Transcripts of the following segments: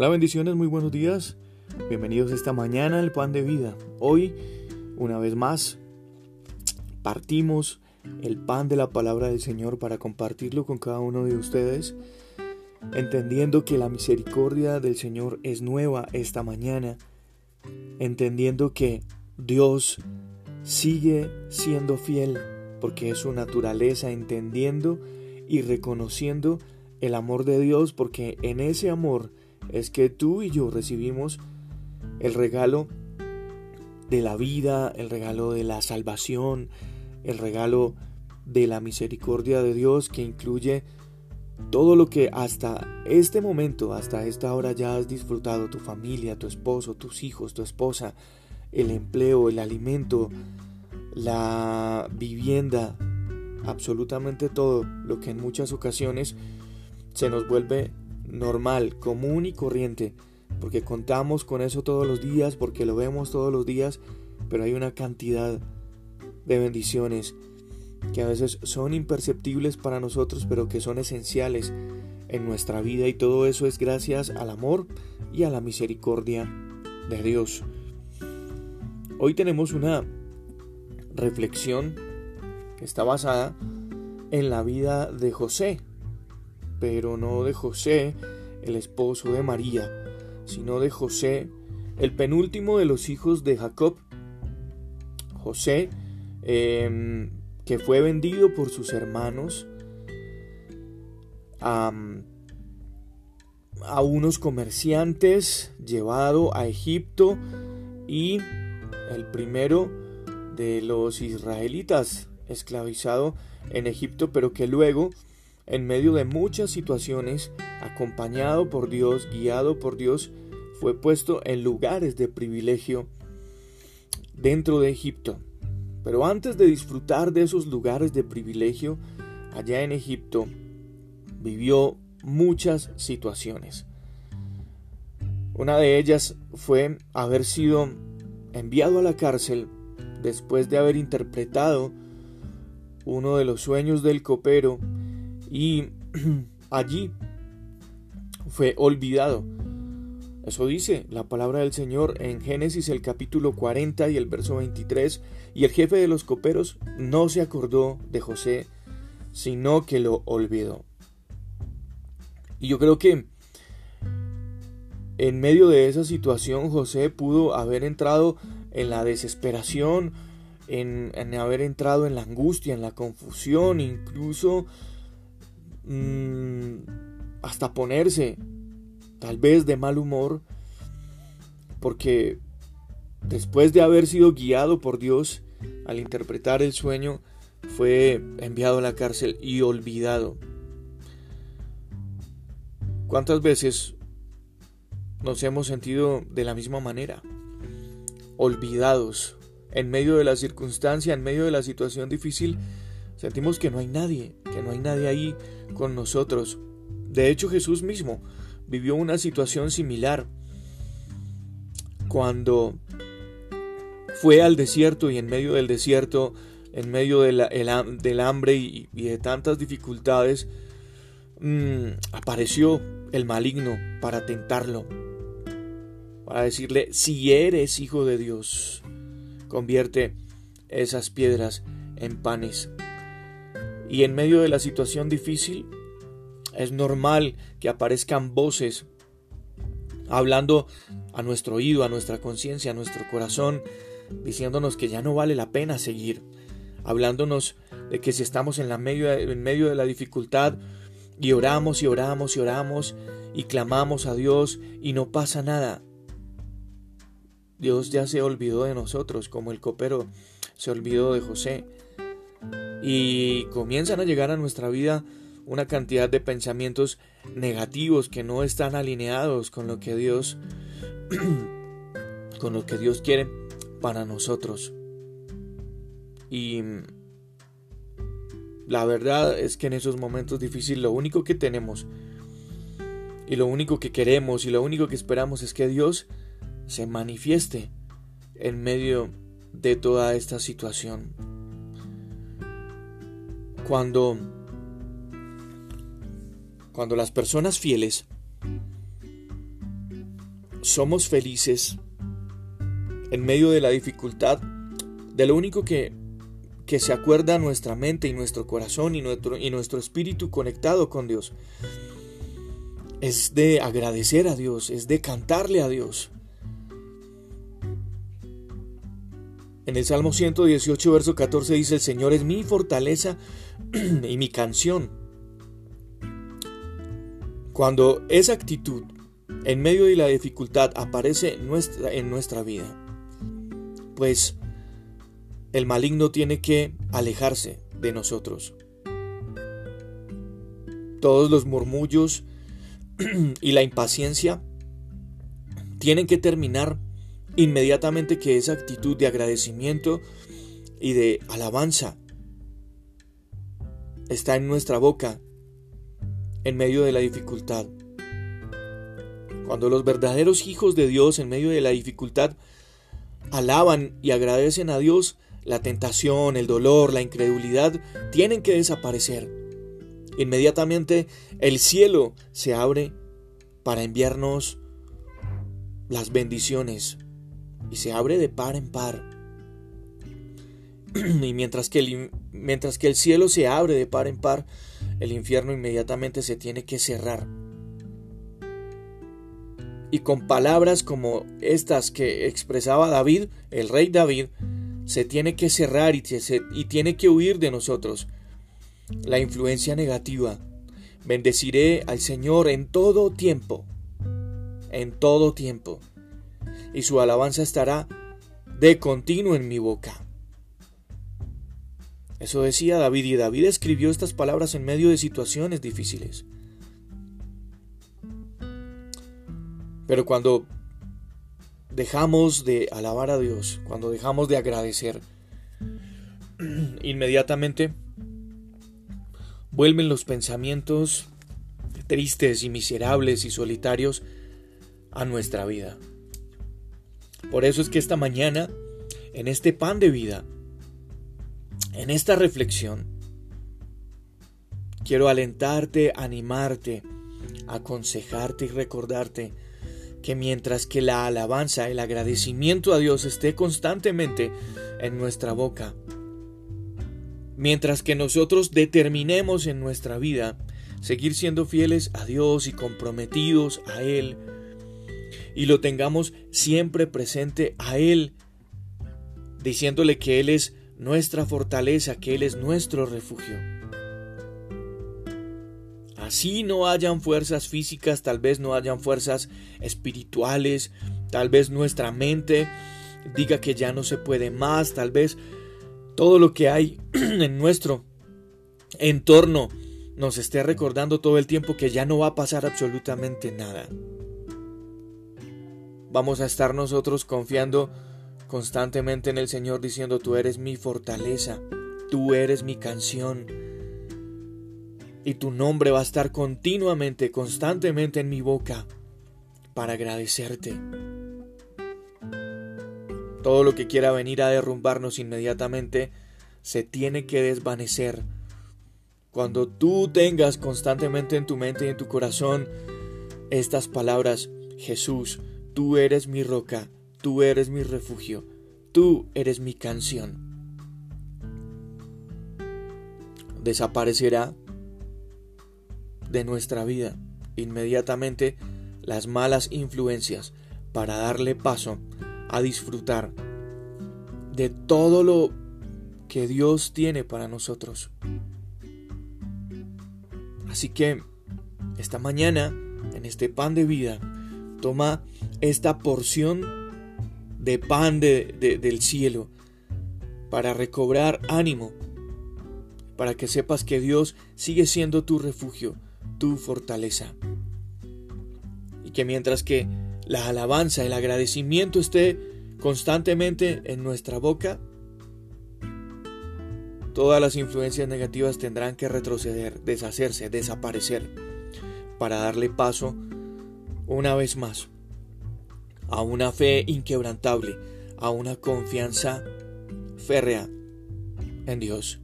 Hola bendiciones, muy buenos días. Bienvenidos esta mañana al pan de vida. Hoy, una vez más, partimos el pan de la palabra del Señor para compartirlo con cada uno de ustedes, entendiendo que la misericordia del Señor es nueva esta mañana, entendiendo que Dios sigue siendo fiel porque es su naturaleza, entendiendo y reconociendo el amor de Dios, porque en ese amor es que tú y yo recibimos el regalo de la vida, el regalo de la salvación, el regalo de la misericordia de Dios que incluye todo lo que hasta este momento, hasta esta hora ya has disfrutado, tu familia, tu esposo, tus hijos, tu esposa, el empleo, el alimento, la vivienda, absolutamente todo lo que en muchas ocasiones se nos vuelve normal, común y corriente, porque contamos con eso todos los días, porque lo vemos todos los días, pero hay una cantidad de bendiciones que a veces son imperceptibles para nosotros, pero que son esenciales en nuestra vida y todo eso es gracias al amor y a la misericordia de Dios. Hoy tenemos una reflexión que está basada en la vida de José, pero no de José, el esposo de María, sino de José, el penúltimo de los hijos de Jacob. José, em, que fue vendido por sus hermanos a, a unos comerciantes, llevado a Egipto y el primero de los israelitas esclavizado en Egipto, pero que luego en medio de muchas situaciones, acompañado por Dios, guiado por Dios, fue puesto en lugares de privilegio dentro de Egipto. Pero antes de disfrutar de esos lugares de privilegio, allá en Egipto, vivió muchas situaciones. Una de ellas fue haber sido enviado a la cárcel después de haber interpretado uno de los sueños del copero y allí fue olvidado. Eso dice la palabra del Señor en Génesis el capítulo 40 y el verso 23, y el jefe de los coperos no se acordó de José, sino que lo olvidó. Y yo creo que en medio de esa situación José pudo haber entrado en la desesperación, en, en haber entrado en la angustia, en la confusión, incluso hasta ponerse tal vez de mal humor, porque después de haber sido guiado por Dios al interpretar el sueño, fue enviado a la cárcel y olvidado. ¿Cuántas veces nos hemos sentido de la misma manera? Olvidados. En medio de la circunstancia, en medio de la situación difícil, sentimos que no hay nadie, que no hay nadie ahí con nosotros. De hecho, Jesús mismo vivió una situación similar cuando fue al desierto y en medio del desierto, en medio del hambre y, de tantas dificultades, mm, apareció el maligno para tentarlo, para decirle, si eres hijo de Dios, convierte esas piedras en panes. Y en medio de la situación difícil, es normal que aparezcan voces hablando a nuestro oído, a nuestra conciencia, a nuestro corazón, diciéndonos que ya no vale la pena seguir, hablándonos de que si estamos en, la medio, en medio de la dificultad y oramos y oramos y oramos y clamamos a Dios y no pasa nada, Dios ya se olvidó de nosotros, como el copero se olvidó de José y comienzan a llegar a nuestra vida una cantidad de pensamientos negativos que no están alineados con lo que Dios con lo que Dios quiere para nosotros. Y la verdad es que en esos momentos difíciles lo único que tenemos y lo único que queremos y lo único que esperamos es que Dios se manifieste en medio de toda esta situación cuando cuando las personas fieles somos felices en medio de la dificultad, de lo único que, que se acuerda nuestra mente y nuestro corazón y nuestro, y nuestro espíritu conectado con Dios, es de agradecer a Dios, es de cantarle a Dios. En el Salmo 118, verso 14 dice, el Señor es mi fortaleza y mi canción. Cuando esa actitud en medio de la dificultad aparece nuestra, en nuestra vida, pues el maligno tiene que alejarse de nosotros. Todos los murmullos y la impaciencia tienen que terminar inmediatamente que esa actitud de agradecimiento y de alabanza está en nuestra boca en medio de la dificultad. Cuando los verdaderos hijos de Dios en medio de la dificultad alaban y agradecen a Dios, la tentación, el dolor, la incredulidad tienen que desaparecer. Inmediatamente el cielo se abre para enviarnos las bendiciones y se abre de par en par. y mientras que, el, mientras que el cielo se abre de par en par, el infierno inmediatamente se tiene que cerrar. Y con palabras como estas que expresaba David, el rey David, se tiene que cerrar y, y tiene que huir de nosotros la influencia negativa. Bendeciré al Señor en todo tiempo, en todo tiempo y su alabanza estará de continuo en mi boca. Eso decía David y David escribió estas palabras en medio de situaciones difíciles. Pero cuando dejamos de alabar a Dios, cuando dejamos de agradecer, inmediatamente vuelven los pensamientos tristes y miserables y solitarios a nuestra vida. Por eso es que esta mañana, en este pan de vida, en esta reflexión, quiero alentarte, animarte, aconsejarte y recordarte que mientras que la alabanza, el agradecimiento a Dios esté constantemente en nuestra boca, mientras que nosotros determinemos en nuestra vida seguir siendo fieles a Dios y comprometidos a Él, y lo tengamos siempre presente a Él, diciéndole que Él es nuestra fortaleza, que Él es nuestro refugio. Así no hayan fuerzas físicas, tal vez no hayan fuerzas espirituales, tal vez nuestra mente diga que ya no se puede más, tal vez todo lo que hay en nuestro entorno nos esté recordando todo el tiempo que ya no va a pasar absolutamente nada vamos a estar nosotros confiando constantemente en el Señor diciendo, tú eres mi fortaleza, tú eres mi canción. Y tu nombre va a estar continuamente, constantemente en mi boca para agradecerte. Todo lo que quiera venir a derrumbarnos inmediatamente se tiene que desvanecer. Cuando tú tengas constantemente en tu mente y en tu corazón estas palabras, Jesús, Tú eres mi roca, tú eres mi refugio, tú eres mi canción. Desaparecerá de nuestra vida inmediatamente las malas influencias para darle paso a disfrutar de todo lo que Dios tiene para nosotros. Así que esta mañana, en este pan de vida, toma esta porción de pan del cielo para recobrar ánimo, para que sepas que Dios sigue siendo tu refugio, tu fortaleza. Y que mientras que la alabanza, el agradecimiento esté constantemente en nuestra boca, todas las influencias negativas tendrán que retroceder, deshacerse, desaparecer, para darle paso una vez más a una fe inquebrantable, a una confianza férrea en Dios.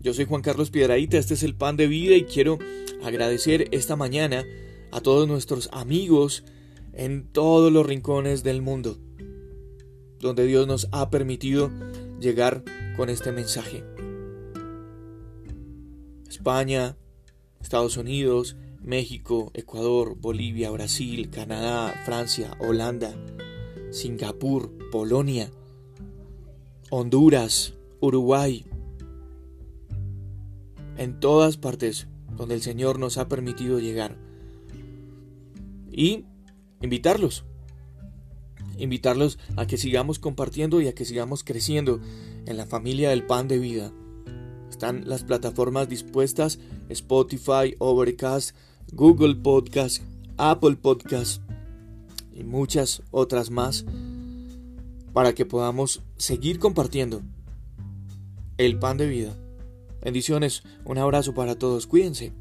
Yo soy Juan Carlos Piedraíta, este es el pan de vida y quiero agradecer esta mañana a todos nuestros amigos en todos los rincones del mundo, donde Dios nos ha permitido llegar con este mensaje. España, Estados Unidos, México, Ecuador, Bolivia, Brasil, Canadá, Francia, Holanda, Singapur, Polonia, Honduras, Uruguay, en todas partes donde el Señor nos ha permitido llegar. Y invitarlos, invitarlos a que sigamos compartiendo y a que sigamos creciendo en la familia del pan de vida. Están las plataformas dispuestas, Spotify, Overcast, Google Podcast, Apple Podcast y muchas otras más para que podamos seguir compartiendo el pan de vida. Bendiciones, un abrazo para todos, cuídense.